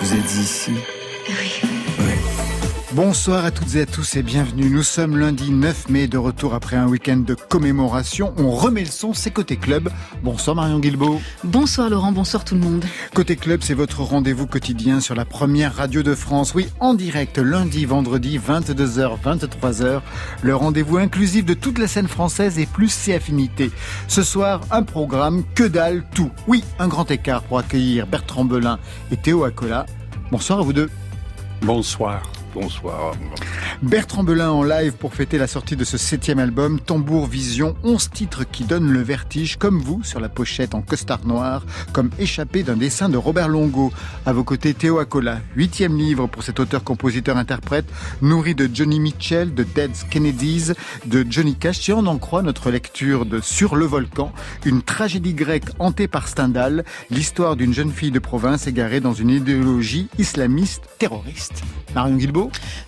Vous êtes ici. Bonsoir à toutes et à tous et bienvenue. Nous sommes lundi 9 mai de retour après un week-end de commémoration. On remet le son, c'est Côté Club. Bonsoir Marion Guilbeault. Bonsoir Laurent, bonsoir tout le monde. Côté Club, c'est votre rendez-vous quotidien sur la première radio de France. Oui, en direct, lundi, vendredi, 22h, 23h. Le rendez-vous inclusif de toute la scène française et plus ses affinités. Ce soir, un programme que dalle tout. Oui, un grand écart pour accueillir Bertrand Belin et Théo Acola. Bonsoir à vous deux. Bonsoir. Bonsoir. Bertrand Belin en live pour fêter la sortie de ce septième album, Tambour Vision, 11 titres qui donnent le vertige, comme vous, sur la pochette en costard noir, comme échappé d'un dessin de Robert Longo. À vos côtés, Théo Acola, huitième livre pour cet auteur-compositeur-interprète, nourri de Johnny Mitchell, de Dead Kennedys, de Johnny Cash, si on en croit notre lecture de Sur le volcan, une tragédie grecque hantée par Stendhal, l'histoire d'une jeune fille de province égarée dans une idéologie islamiste terroriste. Marion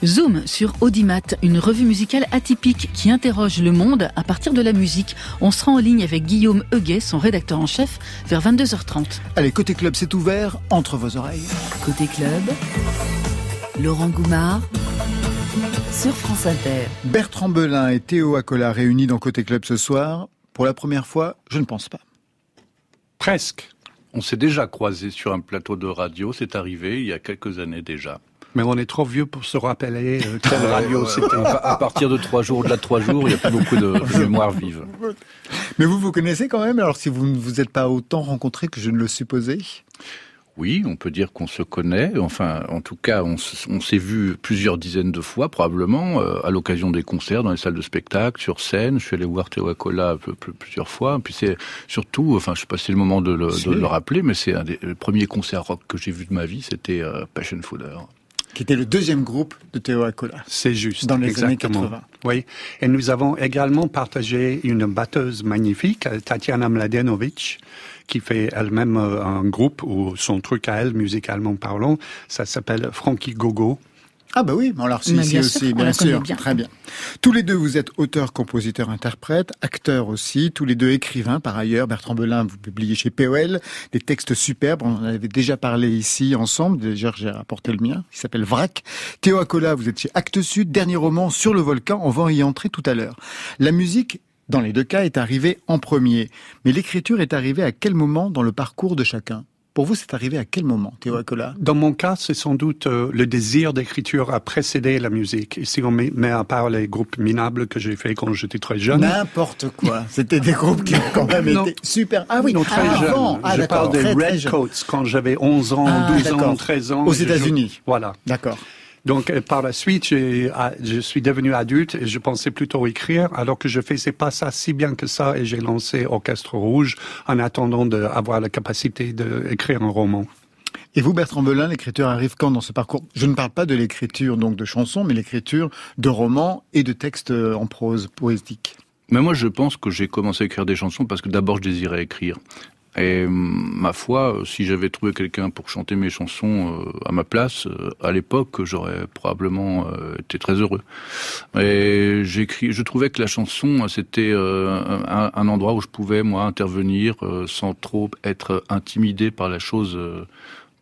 Zoom sur Audimat, une revue musicale atypique qui interroge le monde à partir de la musique. On sera en ligne avec Guillaume Huguet, son rédacteur en chef, vers 22h30. Allez, côté club, c'est ouvert entre vos oreilles. Côté club, Laurent Goumard sur France Inter. Bertrand Belin et Théo Acola réunis dans Côté Club ce soir. Pour la première fois, je ne pense pas. Presque. On s'est déjà croisés sur un plateau de radio, c'est arrivé il y a quelques années déjà. Mais on est trop vieux pour se rappeler euh, quelle radio c'était. À partir de trois jours, au-delà de trois jours, il n'y a plus beaucoup de, de mémoire vive. Mais vous vous connaissez quand même, alors si vous ne vous êtes pas autant rencontrés que je ne le supposais oui, on peut dire qu'on se connaît. Enfin, en tout cas, on, s'est vu plusieurs dizaines de fois, probablement, euh, à l'occasion des concerts, dans les salles de spectacle, sur scène. Je suis allé voir Théo Acola plusieurs fois. Puis c'est surtout, enfin, je sais pas si c'est le moment de le, de le rappeler, mais c'est un des premiers concerts rock que j'ai vu de ma vie, c'était euh, Passion Fooder qui était le deuxième groupe de Théo Acola. C'est juste. Dans les exactement. années 80. Oui. Et nous avons également partagé une batteuse magnifique, Tatiana Mladenovic, qui fait elle-même euh, un groupe ou son truc à elle, musicalement parlant. Ça s'appelle Frankie Gogo. Ah bah oui, alors c'est ici aussi, bien sûr, très bien. Tous les deux, vous êtes auteur, compositeur, interprète, acteur aussi, tous les deux écrivains par ailleurs. Bertrand Belin, vous publiez chez POL des textes superbes, on en avait déjà parlé ici ensemble, déjà j'ai rapporté le mien, il s'appelle Vrac. Théo Acola, vous êtes chez Actes Sud, dernier roman sur le volcan, on va y entrer tout à l'heure. La musique dans les deux cas, est arrivée en premier. Mais l'écriture est arrivée à quel moment dans le parcours de chacun? Pour vous, c'est arrivé à quel moment, Théo Acola? Dans mon cas, c'est sans doute euh, le désir d'écriture a précédé la musique. Et si on met, à part les groupes minables que j'ai fait quand j'étais très jeune. N'importe quoi. C'était des groupes qui ont quand même été super. Ah oui, non, très ah, jeune. Ah, Je parle des très, Red Coats quand j'avais 11 ans, Ah, 12 ans, d'accord. 13 ans. Aux je- États-Unis. Voilà. D'accord. Donc euh, par la suite, j'ai- ah, je suis devenu adulte et je pensais plutôt écrire, alors que je faisais pas ça si bien que ça et j'ai lancé Orchestre Rouge en attendant d'avoir la capacité d'écrire un roman. Et vous, Bertrand Belin, l'écriture arrive quand dans ce parcours? Je ne parle pas de l'écriture donc de chansons, mais l'écriture de romans et de textes euh, en prose poétique. Mais moi, je pense que j'ai commencé à écrire des chansons parce que d'abord, je désirais écrire. Et hum, ma foi, euh, si j'avais trouvé quelqu'un pour chanter mes chansons euh, à ma place, euh, à l'époque, j'aurais probablement été très heureux. Et j'écris, je trouvais que la chanson, c'était un, un endroit où je pouvais moi intervenir sans trop être intimidé par la chose.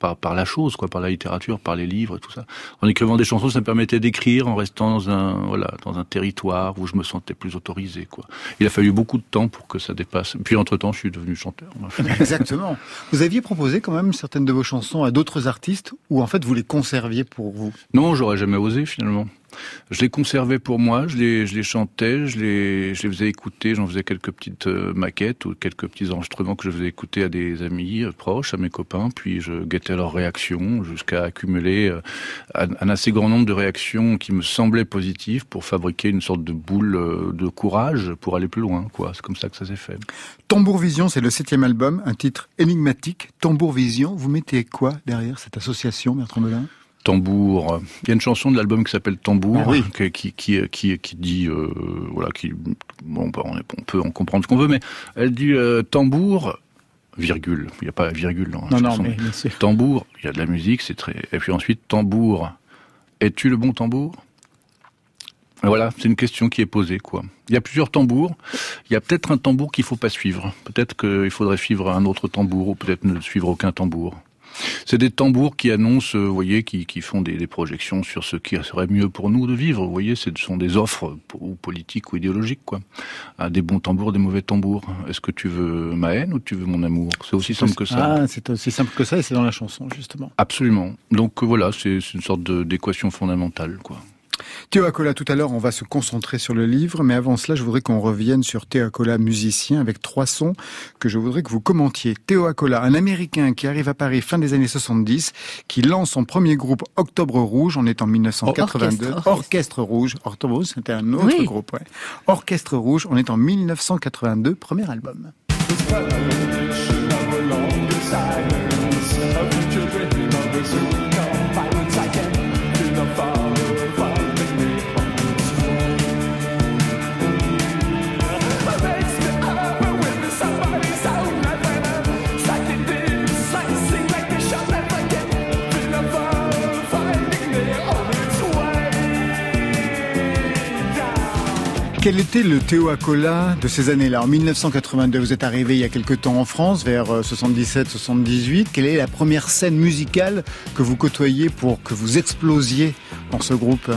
Par, par la chose, quoi, par la littérature, par les livres, et tout ça. En écrivant des chansons, ça me permettait d'écrire en restant dans un, voilà, dans un territoire où je me sentais plus autorisé, quoi. Il a fallu beaucoup de temps pour que ça dépasse. Puis entre temps, je suis devenu chanteur. moi. Exactement. Vous aviez proposé quand même certaines de vos chansons à d'autres artistes ou en fait vous les conserviez pour vous? Non, j'aurais jamais osé finalement. Je les conservais pour moi, je les, chantais, je les, faisais écouter, j'en faisais quelques petites euh, maquettes ou quelques petits enregistrements que je faisais écouter à des amis euh, proches, à mes copains, puis je guettais leurs réactions jusqu'à accumuler euh, un, assez grand nombre de réactions qui me semblaient positives pour fabriquer une sorte de boule de courage pour aller plus loin, quoi. C'est comme ça que ça s'est fait. Tambour Vision, c'est le septième album, un titre énigmatique. Tambour Vision, vous mettez quoi derrière cette association, Bertrand Belin? Tambour. Il y a une chanson de l'album qui s'appelle Tambour, Ah oui. qui, qui, qui, qui, dit, euh, voilà, qui, bon, bah, on, peut en comprendre ce qu'on veut, mais elle dit euh, tambour, virgule. Il n'y a pas virgule dans la Non, non, chanson. mais bien sûr. Tambour, il y a de la musique, c'est très. Et puis ensuite, tambour. Es-tu le bon tambour? Voilà, c'est une question qui est posée, quoi. Il y a plusieurs tambours. Il y a peut-être un tambour qu'il faut pas suivre. Peut-être qu'il faudrait suivre un autre tambour, ou peut-être ne suivre aucun tambour. C'est des tambours qui annoncent, euh, vous voyez, qui, qui font des, des, projections sur ce qui serait mieux pour nous de vivre. Vous voyez, ce sont des offres ou politiques ou idéologiques, quoi. Ah, des bons tambours, des mauvais tambours. Est-ce que tu veux ma haine ou tu veux mon amour? C'est aussi simple que ça. Ah, c'est aussi simple que ça et c'est dans la chanson, justement. Absolument. Donc voilà, c'est une sorte d'équation fondamentale, quoi. Théo Acola, tout à l'heure, on va se concentrer sur le livre, mais avant cela, je voudrais qu'on revienne sur Théo Acola, musicien, avec trois sons que je voudrais que vous commentiez. Théo Acola, un Américain qui arrive à Paris fin des années 70, qui lance son premier groupe Octobre Rouge, on est en 1982. Orchestre, Orchestre Rouge. Octobre Rouge, c'était un autre Oui. groupe, ouais. Orchestre Rouge, on est en 1982, premier album. Quel était le Théo Acola de ces années-là En 1982, vous êtes arrivé il y a quelque temps en France, vers 77-78. Quelle est la première scène musicale que vous côtoyez pour que vous explosiez dans ce groupe?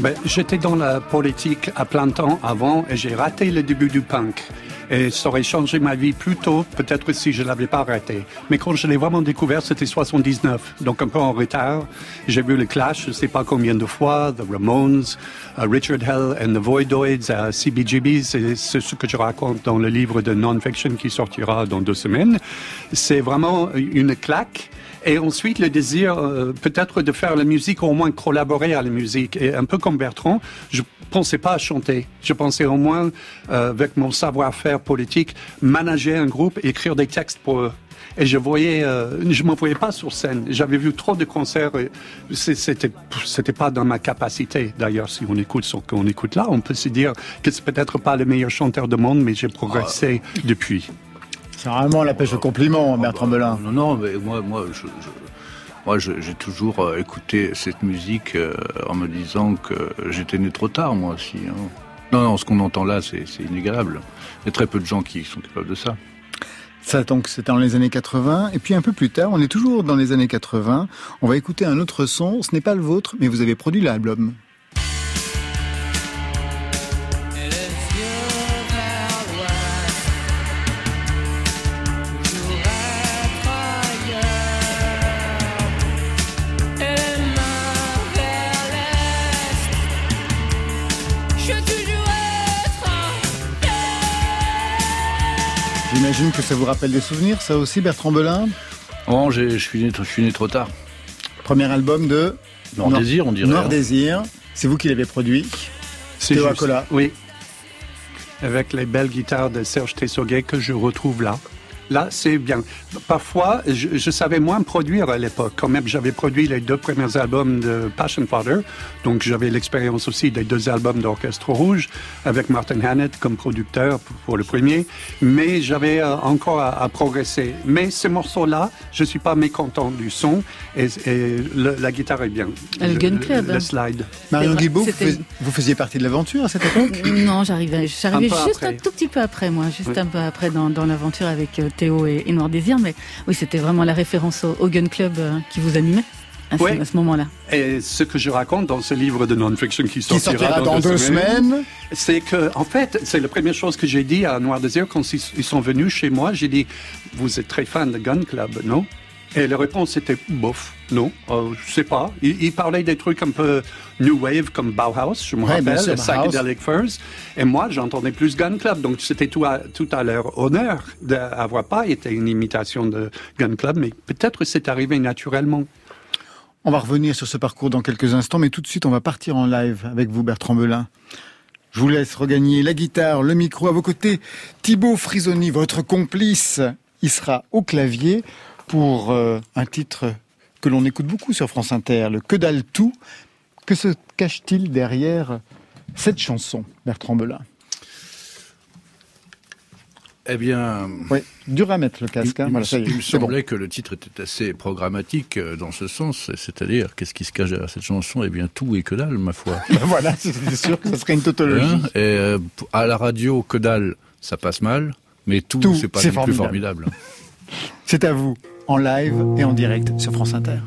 Ben, J'étais dans la politique à plein temps avant et j'ai raté le début du punk. Et ça aurait changé ma vie plus tôt, peut-être si je l'avais pas arrêté. Mais quand je l'ai vraiment découvert, c'était 79, donc un peu en retard. J'ai vu le Clash, je sais pas combien de fois, The Ramones, uh, Richard Hell and the Voidoids, uh, CBGB, c'est c'est ce que je raconte dans le livre de non-fiction qui sortira dans deux semaines. C'est vraiment une claque. Et ensuite, le désir euh, peut-être de faire la musique, ou au moins collaborer à la musique. Et un peu comme Bertrand, je pensais pas à chanter. Je pensais au moins, euh, avec mon savoir-faire politique, manager un groupe, écrire des textes pour eux. Et je voyais, euh, je me voyais pas sur scène. J'avais vu trop de concerts. C'était, c'était pas dans ma capacité. D'ailleurs, si on écoute ce qu'on écoute là, on peut se dire que c'est peut-être pas le meilleur chanteur du monde, mais j'ai progressé depuis. C'est vraiment la pêche au compliment, Bertrand Belin. Non, non, mais moi, moi, je, je- moi, j'ai toujours euh, écouté cette musique euh, en me disant que j'étais né trop tard, moi aussi. hein. Non, non, ce qu'on entend là, c'est c'est inégalable. Il y a très peu de gens qui sont capables de ça. Ça, donc, c'était dans les années 80. Et puis, un peu plus tard, on est toujours dans les années 80. On va écouter un autre son. Ce n'est pas le vôtre, mais vous avez produit l'album. J'imagine que ça vous rappelle des souvenirs, ça aussi, Bertrand Belin. Oh, j'ai- je suis né, je suis né trop tard. Premier album de Noir Noir- Désir, on dirait. Noir hein. Désir. C'est vous qui l'avez produit. C'est. Acola. Oui. Avec les belles guitares de Serge Tessoguet que je retrouve là. Là, c'est bien. Parfois, je, je savais moins produire à l'époque. Quand même, j'avais produit les deux premiers albums de Passion Father. Donc, j'avais l'expérience aussi des deux albums d'Orchestre Rouge avec Martin Hannett comme producteur pour, le premier. Mais j'avais euh, encore à, à progresser. Mais ces morceaux-là, je suis pas mécontent du son et, et le- la guitare est bien. Le Je- Gun Club. Le slide. Marion vrai, Guilbault, vous, c'était- fais- vous faisiez partie de l'aventure à cette époque? Non, j'arrivais, juste après. un tout petit peu après, moi, juste Oui. un peu après dans, dans l'aventure avec euh, Théo et, et Noir Désir. Mais oui, c'était vraiment la référence au, au Gun Club euh, qui vous animait à ce, Ouais. à ce moment-là. Et ce que je raconte dans ce livre de non-fiction qui Qui sortira, dans deux semaines. c'est que, en fait, c'est la première chose que j'ai dit à Noir Désir quand ils ils sont venus chez moi. J'ai dit, vous êtes très fan de Gun Club, non? Et la réponse était, bof, non, euh, je sais pas. Ils, ils parlaient des trucs un peu new wave comme Bauhaus, je me Ouais, rappelle. Psychedelic Furs. Et moi, j'entendais plus Gun Club. Donc, c'était tout à, tout à leur honneur d'avoir pas été une imitation de Gun Club, mais peut-être c'est arrivé naturellement. On va revenir sur ce parcours dans quelques instants, mais tout de suite, on va partir en live avec vous, Bertrand Belin. Je vous laisse regagner la guitare, le micro à vos côtés. Thibaut Frisoni, votre complice, il sera au clavier pour euh, un titre que l'on écoute beaucoup sur France Inter, le Que dalle tout. Que se cache-t-il derrière cette chanson, Bertrand Belin? Eh bien. Oui, dur à mettre le casque. Hein. Il, voilà, ça y est, il me bon. semblait que le titre était assez programmatique euh, dans ce sens, c'est-à-dire qu'est-ce qui se cache derrière cette chanson? Eh bien tout et que dalle, ma foi. voilà, c'est sûr que ce serait une tautologie. Hein et euh, à la radio, que dalle, ça passe mal, mais tout, Tout, c'est pas non plus formidable. formidable. C'est à vous, en live et en direct sur France Inter.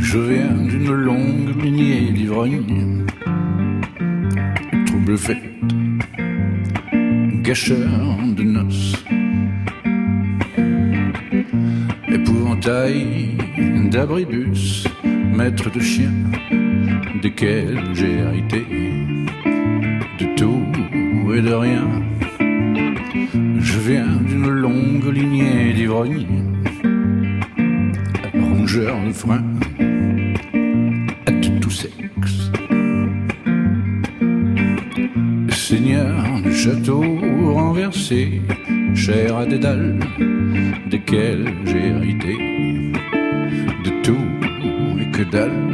Je viens d'une longue lignée d'ivrognes, trouble fête, gâcheur de noces, épouvantail d'abribus, maître de chien, desquels j'ai hérité de rien. Je viens d'une longue lignée d'ivrognes, rongeur de frein à tout sexe. Seigneur du château renversé, cher à des dalles, desquelles j'ai hérité de tout et que dalle,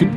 que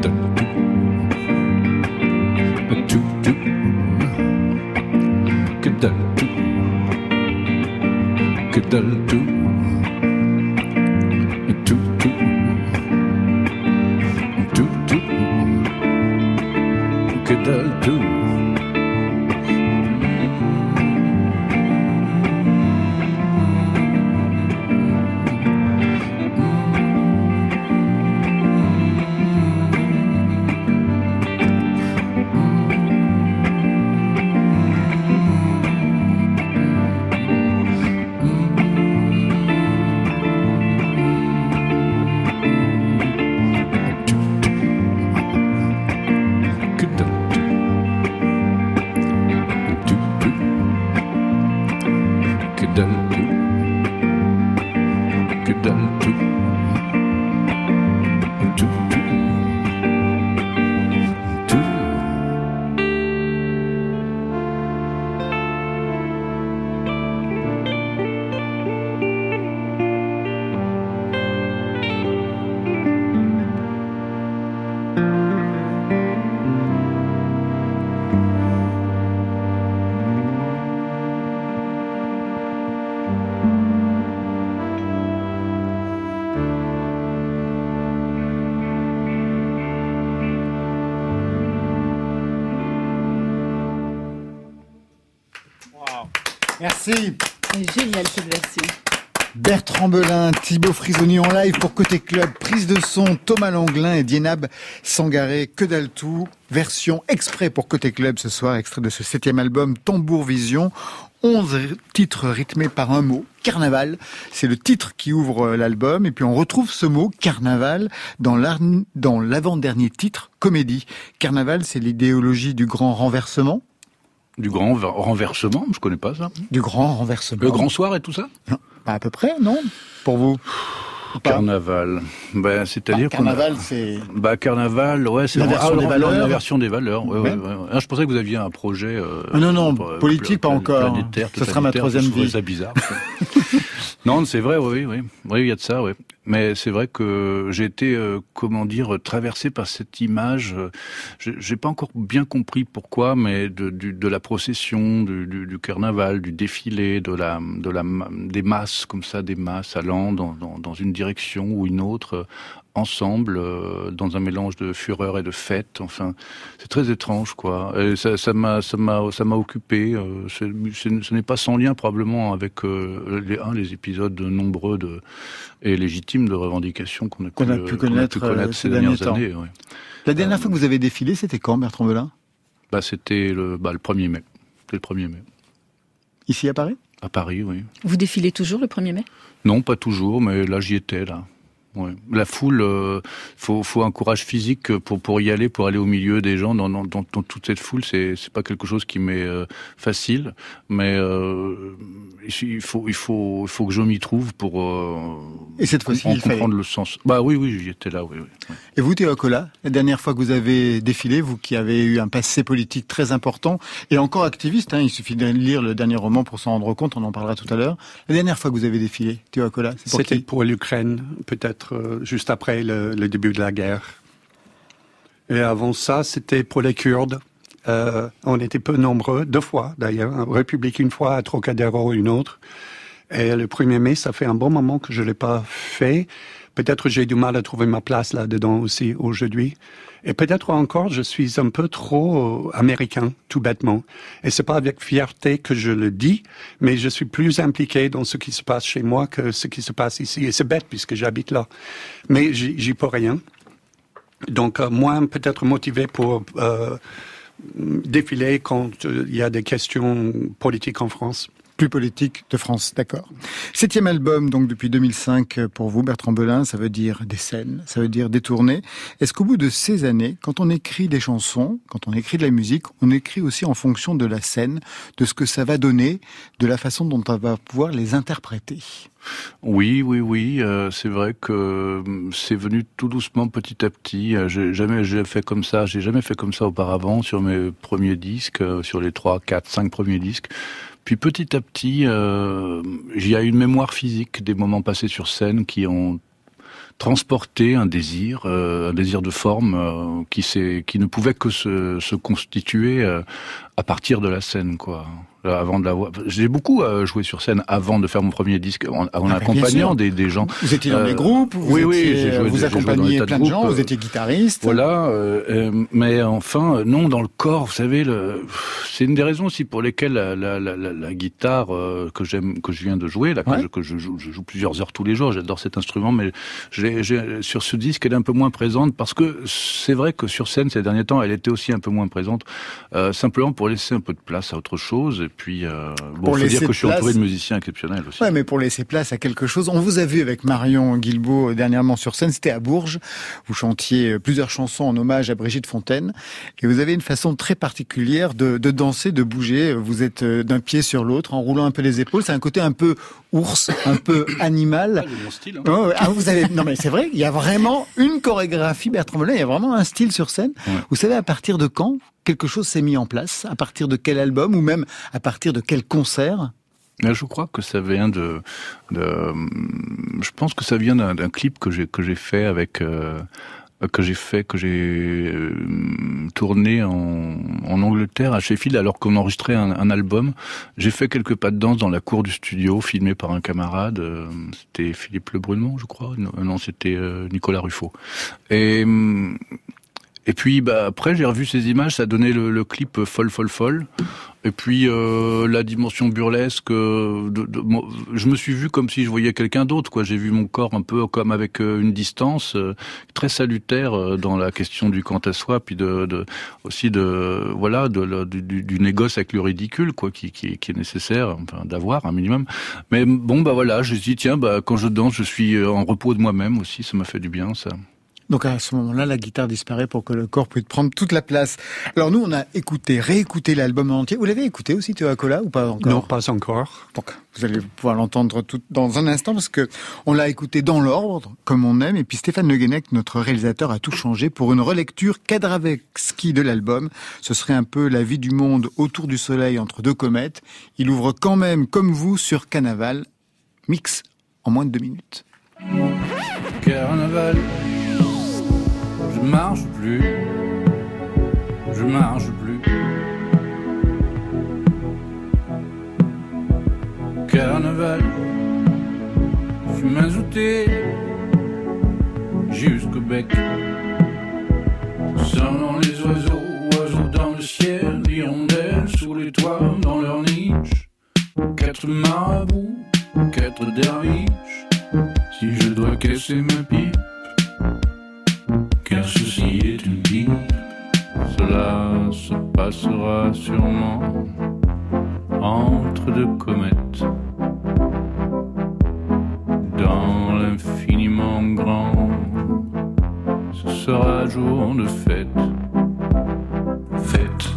C'est génial cette version. Bertrand Belin, Thibaut Frisoni en live pour Côté Club, prise de son, Thomas Langlin et Dienab Sangaré, que dalle tout, version exprès pour Côté Club ce soir, extrait de ce septième album Tambour Vision, 11 titres rythmés par un mot, carnaval, c'est le titre qui ouvre euh, l'album, et puis on retrouve ce mot, carnaval, dans l'avant-dernier titre, comédie. Carnaval, c'est l'idéologie du grand renversement, Du grand ver- renversement, je connais pas ça. du grand renversement. Le grand soir et tout ça? Non, pas à peu près, non Pour vous? Carnaval. Ben, Bah, c'est-à-dire a- Carnaval, c'est... Bah carnaval, ouais, c'est L'inversion ah, des valeurs. non, L'inversion des valeurs. Ouais, ouais, Ouais. Ah, je pensais que vous aviez un projet. euh, Ah non, non, euh, politique, pas encore. Ce sera ma troisième je vie. ça bizarre. ça. non, c'est vrai, oui, oui, oui, il y a de ça, oui. Mais c'est vrai que j'ai été, euh, comment dire, traversé par cette image. euh, j'ai- pas encore bien compris pourquoi, mais de, de la procession, du, du, carnaval, du défilé, de la, de la, des masses comme ça, des masses allant dans, dans une direction ou une autre. Ensemble euh, dans un mélange de fureur et de fête enfin c'est très étrange quoi et ça ça m'a ça m'a ça m'a occupé euh, ce n'est pas sans lien probablement avec euh, les un les épisodes nombreux de et légitimes de revendications qu'on a, pu, connaître, euh, connaître ces dernières temps. années ouais. La dernière fois que vous avez défilé, c'était quand, Bertrand Belin? Bah, C'était le, bah, le 1er mai. C'était le 1er mai. Ici à Paris? À Paris, oui. Vous défilez toujours le 1er mai? Non, pas toujours, mais là j'y étais, là. Ouais. La foule, euh, faut, faut un courage physique pour pour y aller, pour aller au milieu des gens dans, dans, dans, toute cette foule. C'est c'est pas quelque chose qui m'est euh, facile, mais euh, il faut il faut il faut que je m'y trouve pour. Euh, Et cette fois-ci, il comprendre le sens. Bah oui oui, j'y étais là, oui, oui. Et vous, Théo Cola, la dernière fois que vous avez défilé, vous qui avez eu un passé politique très important et encore activiste, hein, il suffit de lire le dernier roman pour s'en rendre compte. On en parlera tout à l'heure. La dernière fois que vous avez défilé, Théo Cola, c'était pour l'Ukraine, peut-être euh, juste après le, début de la guerre. Et avant ça, c'était pour les Kurdes. Euh, on était peu nombreux, deux fois d'ailleurs, République une fois, à Trocadéro une autre. Et le 1er mai, ça fait un bon moment que je l'ai pas fait. Peut-être j'ai du mal à trouver ma place là-dedans aussi aujourd'hui. Et peut-être encore, je suis un peu trop américain, tout bêtement. Et c'est pas avec fierté que je le dis, mais je suis plus impliqué dans ce qui se passe chez moi que ce qui se passe ici. Et c'est bête puisque j'habite là. Mais j'y peux rien. Donc, euh, moins peut-être motivé pour euh, défiler quand euh, il y a des questions politiques en France plus politique de France, d'accord. Septième album, donc depuis 2005 pour vous, Bertrand Belin, ça veut dire des scènes, ça veut dire des tournées. Est-ce qu'au bout de ces années, quand on écrit des chansons, quand on écrit de la musique, on écrit aussi en fonction de la scène, de ce que ça va donner, de la façon dont on va pouvoir les interpréter? Oui, oui, oui. Euh, c'est vrai que hum, c'est venu tout doucement, petit à petit. Euh, j'ai jamais j'ai fait comme ça. J'ai jamais fait comme ça auparavant sur mes premiers disques, euh, sur les trois, quatre, cinq premiers disques. Puis petit à petit, euh, a une mémoire physique des moments passés sur scène qui ont transporté un désir, euh, un désir de forme euh, qui, qui ne pouvait que se, se constituer euh, à partir de la scène, quoi. Euh, avant de l'avoir. J'ai beaucoup euh, joué sur scène avant de faire mon premier disque, en, en ah, accompagnant des, des, gens. Vous étiez dans des euh, groupes, vous oui, étiez, oui, vous accompagniez plein de, gens, vous étiez guitariste. Voilà, mais enfin, non, dans le corps, vous savez, le... c'est une des raisons aussi pour lesquelles la, la, la, la guitare que j'aime, que je viens de jouer, là, que, je, que je, joue, je, joue, plusieurs heures tous les jours, j'adore cet instrument, mais sur ce disque, elle est un peu moins présente parce que c'est vrai que sur scène ces derniers temps, elle était aussi un peu moins présente, simplement pour laisser un peu de place à autre chose puis, euh, bon, faut dire que je suis entouré de musiciens exceptionnels aussi. Ouais, mais pour laisser place à quelque chose, on vous a vu avec Marion Guilbault euh, dernièrement sur scène, c'était à Bourges. Vous chantiez euh, plusieurs chansons en hommage à Brigitte Fontaine, et vous avez une façon très particulière de, de danser, de bouger. Vous êtes euh, d'un pied sur l'autre, en roulant un peu les épaules. C'est un côté un peu ours, un peu animal. Ah, mon style. Hein. Oh, ah, vous avez, non mais c'est vrai, il y a vraiment une chorégraphie, Bertrand Belin, il y a vraiment un style sur scène. Vous savez à partir de quand quelque chose s'est mis en place À partir de quel album ou même à partir de quel concert? Je crois que ça vient de, je pense que ça vient d'un clip que j'ai que j'ai fait avec euh, que j'ai fait que j'ai euh, tourné en, en, Angleterre à Sheffield alors qu'on enregistrait un, album. J'ai fait quelques pas de danse dans la cour du studio, filmé par un camarade. Euh, c'était Philippe Lebrunmont, je crois. Non, c'était Nicolas Ruffo. Et et puis bah, après, j'ai revu ces images, ça donnait le, le clip folle, folle, folle. Et puis euh, la dimension burlesque, euh, de, de, je me suis vu comme si je voyais quelqu'un d'autre. quoi. J'ai vu mon corps un peu comme avec euh, une distance euh, très salutaire dans la question du quant à soi, puis de, de aussi de voilà de, du, du, négoce avec le ridicule, quoi, qui, qui, qui est nécessaire enfin, d'avoir un minimum. Mais bon, bah voilà, je dit tiens, bah quand je danse, je suis en repos de moi-même aussi. Ça m'a fait du bien, ça. Donc à ce moment-là, la guitare disparaît pour que le corps puisse prendre toute la place. Alors nous, on a écouté, réécouté l'album entier. Vous l'avez écouté aussi, Théo Acola, ou pas encore? Non, pas encore. Donc vous allez pouvoir l'entendre tout dans un instant parce que on l'a écouté dans l'ordre, comme on aime. Et puis Stéphane Le Guenec, notre réalisateur, a tout changé pour une relecture ski de l'album. Ce serait un peu la vie du monde autour du soleil entre deux comètes. Il ouvre quand même, comme vous, sur Carnaval, mix en moins de deux minutes. Carnaval marche plus, je marche plus. Carnaval, je mazouté jusqu'au bec. Selon les oiseaux, oiseaux dans le ciel, hirondelles sous les toits, dans leur niche. Quatre marabouts, quatre derviches, si je dois casser ma pipe ceci est une dit Cela se passera sûrement entre deux comètes. Dans l'infiniment grand, ce sera jour de fête. Fête.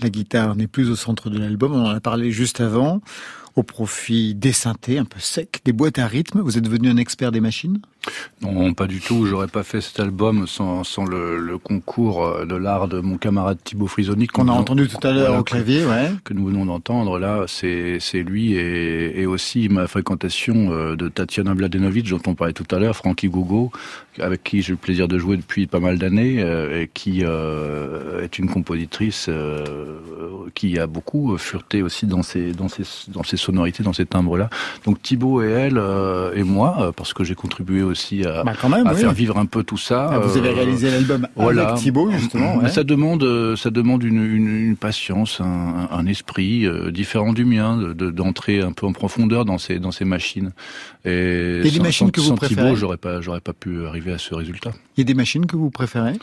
La guitare n'est plus au centre de l'album. On en a parlé juste avant. Au profit des synthés un peu secs, des boîtes à rythme. Vous êtes devenu un expert des machines? Non, pas du tout. J'aurais pas fait cet album sans, sans le, le concours euh, de l'art de mon camarade Thibaut Frisoni. Qu'on a entendu tout à l'heure Voilà, au clavier, ouais. que nous venons d'entendre là, c'est lui et, et aussi ma fréquentation euh, de Tatiana Mladenovic dont on parlait tout à l'heure, Frankie Gogo, avec qui j'ai le plaisir de jouer depuis pas mal d'années euh, et qui euh, est une compositrice euh, qui a beaucoup fureté aussi dans ses dans ses dans ses sonorités, dans ses timbres là. Donc Thibaut et elle euh, et moi, euh, parce que j'ai contribué aussi à, Bah quand même, à oui. faire vivre un peu tout ça. Ah, Vous avez euh, réalisé l'album voilà. avec Thibaut, justement. Ouais. Ça demande, ça demande une, une, une patience, un, un esprit différent du mien, de- de- d'entrer un peu en profondeur dans ces dans ces machines. Et sans- machines sans- que vous sans préférez? Thibaut, j'aurais pas, j'aurais pas pu arriver à ce résultat. Il y a des machines que vous préférez?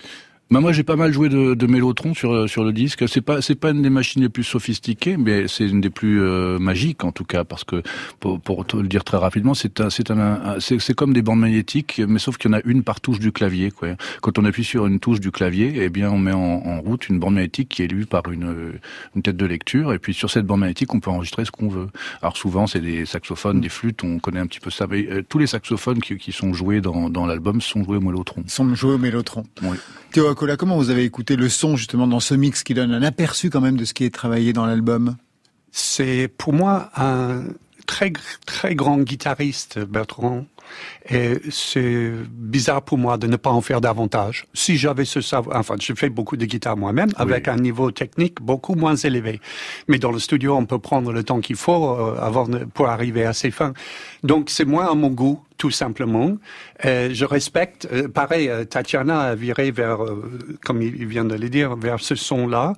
Bah moi j'ai pas mal joué de, de Mélotron sur sur le disque. C'est pas c'est pas une des machines les plus sophistiquées, mais c'est une des plus euh, magiques en tout cas parce que pour, pour te le dire très rapidement, c'est un c'est un, un- c'est c'est comme des bandes magnétiques, mais sauf qu'il y en a une par touche du clavier. Quoi. Quand on appuie sur une touche du clavier, eh bien on met en, en route une bande magnétique qui est lue par une une tête de lecture, et puis sur cette bande magnétique on peut enregistrer ce qu'on veut. Alors souvent c'est des saxophones, des flûtes, on connaît un petit peu ça. Mais euh, tous les saxophones qui, qui sont joués dans dans l'album sont joués au Mélotron. Sont joués au Mélotron. Oui. Théo Acola, comment vous avez écouté le son justement dans ce mix qui donne un aperçu quand même de ce qui est travaillé dans l'album? C'est pour moi un très très grand guitariste, Bertrand. Et c'est bizarre pour moi de ne pas en faire davantage. Si j'avais ce savoir, enfin, je fais beaucoup de guitare moi-même avec un niveau technique beaucoup moins élevé. Mais dans le studio, on peut prendre le temps qu'il faut euh, avant de, pour arriver à ses fins. Donc, c'est moins à mon goût, tout simplement. Euh, je respecte, euh, pareil, euh, Tatiana a viré vers, euh, comme il vient de le dire, vers ce son-là.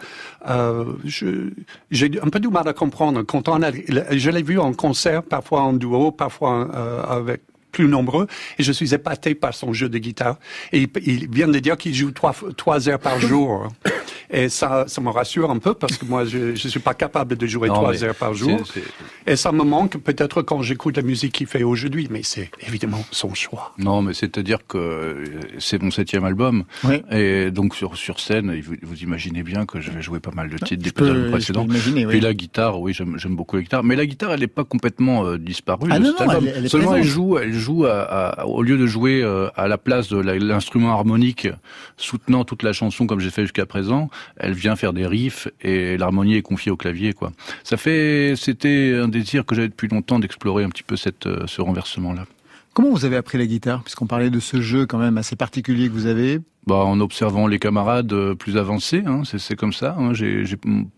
J'ai un peu du mal à comprendre. Quand on a, je l'ai vu en concert, parfois en duo, parfois avec plus nombreux, et je suis épaté par son jeu de guitare. Et il, vient de dire qu'il joue trois, trois heures par jour. Et ça, ça me rassure un peu parce que moi, je ne suis pas capable de jouer Non, trois heures par jour. Et ça me manque peut-être quand j'écoute la musique qu'il fait aujourd'hui, mais c'est évidemment son choix. Non, mais c'est-à-dire que euh, c'est mon septième album. Oui. Et donc sur, sur scène, vous, vous imaginez bien que je vais jouer pas mal de titres des albums précédents. imaginer, oui. Puis la guitare, oui, j'aime j'aime beaucoup la guitare. Mais la guitare, elle n'est pas complètement euh, disparue Ah non, non, elle est- elle est Seulement, elle joue, elle joue à, à- au lieu de jouer euh, à la place de l'instrument harmonique soutenant toute la chanson comme j'ai fait jusqu'à présent, elle vient faire des riffs et l'harmonie est confiée au clavier, quoi. Ça fait, c'était un désir que j'avais depuis longtemps d'explorer un petit peu cette, euh, ce renversement-là. Comment vous avez appris la guitare? Puisqu'on parlait de ce jeu quand même assez particulier que vous avez. Bah, en observant les camarades euh, plus avancés, hein, c'est comme ça. Hein. J'ai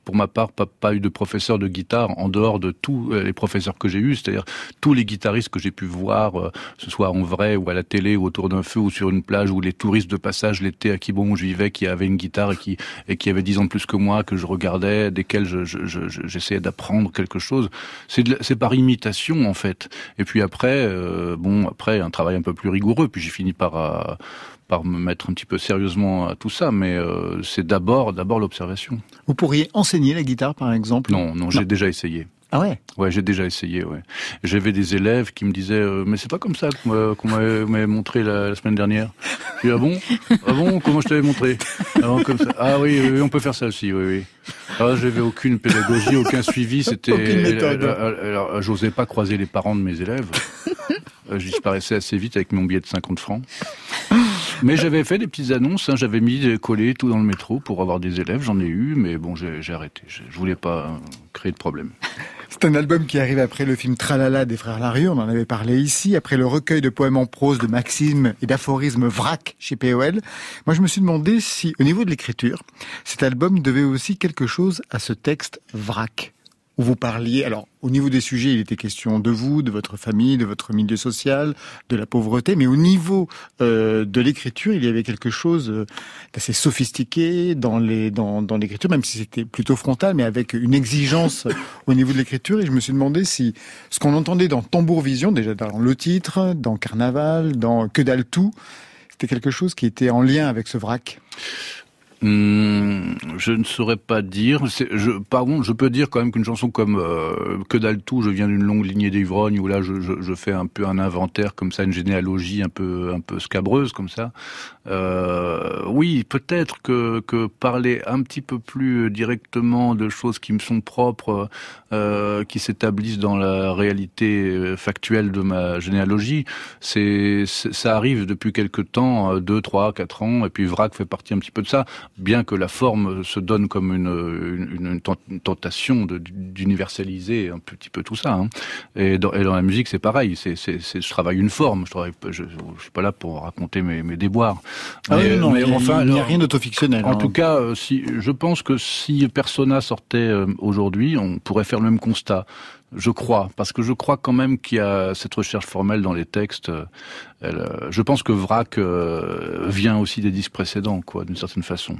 pour ma part pas, pas, eu de professeur de guitare en dehors de tous euh, les professeurs que j'ai eus, c'est-à-dire tous les guitaristes que j'ai pu voir, euh, ce soit en vrai ou à la télé ou autour d'un feu ou sur une plage ou les touristes de passage l'été à Kibon où je vivais qui avaient une guitare et qui et qui avaient dix ans de plus que moi que je regardais, desquels j'essayais je, je, d'apprendre quelque chose. C'est par imitation en fait. Et puis après, bon après un travail un peu plus rigoureux. Puis j'ai fini par par me mettre un petit peu sérieusement à tout ça, mais euh, c'est d'abord d'abord l'observation. Vous pourriez enseigner la guitare, par exemple? Non, non, j'ai déjà essayé. Ah ouais? Ouais, j'ai déjà essayé. Ouais. J'avais des élèves qui me disaient euh, mais c'est pas comme ça qu'on m'avait montré la, semaine dernière. Je dis ah bon? Ah bon? Comment je t'avais montré? Ah, comme ça. ah oui, oui, on peut faire ça aussi. Oui, oui. Ah, j'avais aucune pédagogie, aucun suivi. C'était. Aucune méthode. Alors, j'osais pas croiser les parents de mes élèves. Je disparaissais assez vite avec mon billet de 50 francs. Mais j'avais fait des petites annonces, hein, j'avais mis collé tout dans le métro pour avoir des élèves, j'en ai eu, mais bon, j'ai arrêté. Je, voulais pas euh, créer de problème. C'est un album qui arrive après le film Tralala des frères Larue, on en avait parlé ici, après le recueil de poèmes en prose de Maxime et d'aphorismes Vrac chez POL. Moi, je me suis demandé si, au niveau de l'écriture, cet album devait aussi quelque chose à ce texte Vrac où vous parliez, alors au niveau des sujets, il était question de vous, de votre famille, de votre milieu social, de la pauvreté, mais au niveau euh, de l'écriture, il y avait quelque chose euh, d'assez sophistiqué dans les dans, dans l'écriture, même si c'était plutôt frontal, mais avec une exigence au niveau de l'écriture. Et je me suis demandé si ce qu'on entendait dans Tambour Vision, déjà dans le titre, dans Carnaval, dans Que dalle tout, c'était quelque chose qui était en lien avec ce vrac. Hum, je ne saurais pas dire. Je, pardon, je peux dire quand même qu'une chanson comme euh, Que dalle tout, je viens d'une longue lignée d'ivrogne où là je, je, je, fais un peu un inventaire comme ça, une généalogie un peu un peu scabreuse comme ça. Euh, oui, peut-être que, que parler un petit peu plus directement de choses qui me sont propres, euh, qui s'établissent dans la réalité factuelle de ma généalogie, c'est ça arrive depuis quelque temps, euh, deux, trois, quatre ans, et puis Vrac fait partie un petit peu de ça bien que la forme se donne comme une, une, une tentation d'universaliser un petit peu tout ça. Hein. Et, dans, et, dans, la musique, c'est pareil. C'est, je travaille une forme. Je, travaille, je suis pas là pour raconter mes, mes déboires. Ah mais, non, mais, enfin, il n'y a rien d'autofictionnel. En hein. tout cas, euh, si, je pense que si Persona sortait euh, aujourd'hui, on pourrait faire le même constat. Je crois, parce que je crois quand même qu'il y a cette recherche formelle dans les textes. Euh, je pense que Vrac euh, vient aussi des disques précédents, quoi, d'une certaine façon.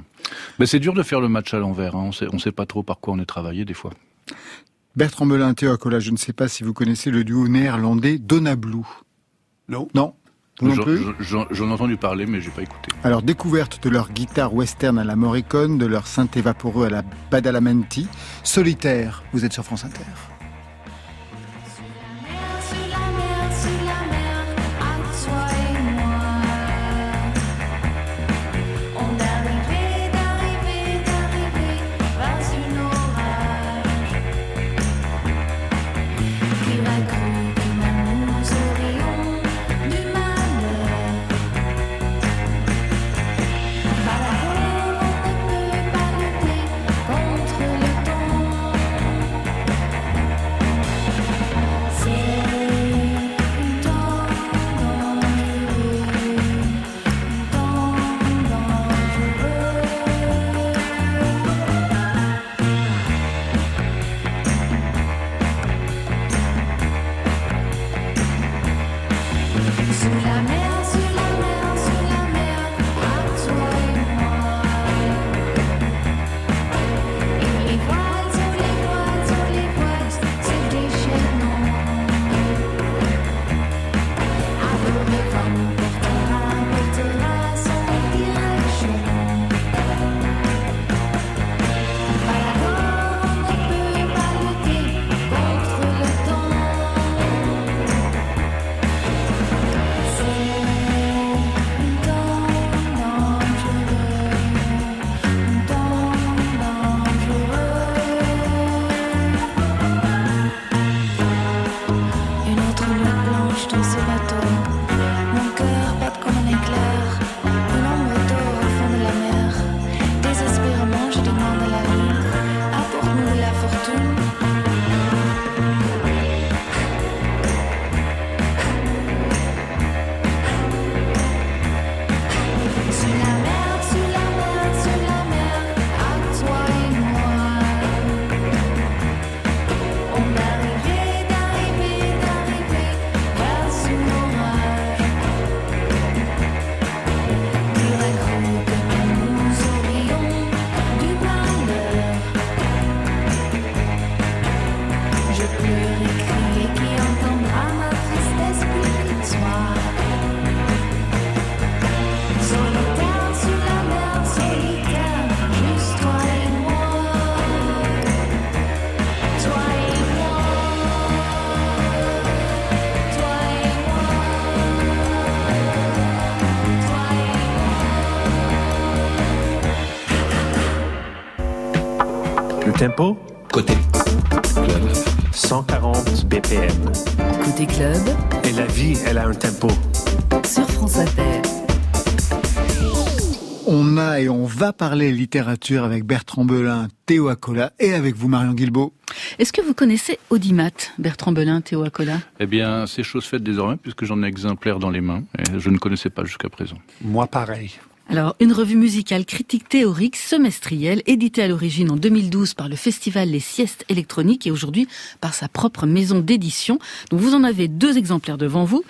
Mais c'est dur de faire le match à l'envers. Hein. On sait, on sait pas trop par quoi on est travaillé des fois. Bertrand Belin, Théo Acola, je ne sais pas si vous connaissez le duo néerlandais Donna Blue. Non. Non. J'en ai entendu parler, mais j'ai pas écouté. Alors, découverte de leur guitare western à la Morricone, de leur synthé vaporeux à la Badalamenti, solitaire, vous êtes sur France Inter. Tempo? Côté. Club. 140 BPM. Côté club, Et la vie, elle a un tempo. sur France Inter. On a et on va parler littérature avec Bertrand Belin, Théo Acola et avec vous Marion Guilbeault. Est-ce que vous connaissez Audimat, Bertrand Belin, Théo Acola? Eh bien, c'est chose faite désormais, puisque j'en ai exemplaire dans les mains, et je ne connaissais pas jusqu'à présent. Moi, pareil. Alors, une revue musicale critique théorique semestrielle, éditée à l'origine en 2012 par le festival Les Siestes électroniques et aujourd'hui par sa propre maison d'édition. Donc, vous en avez deux exemplaires devant vous.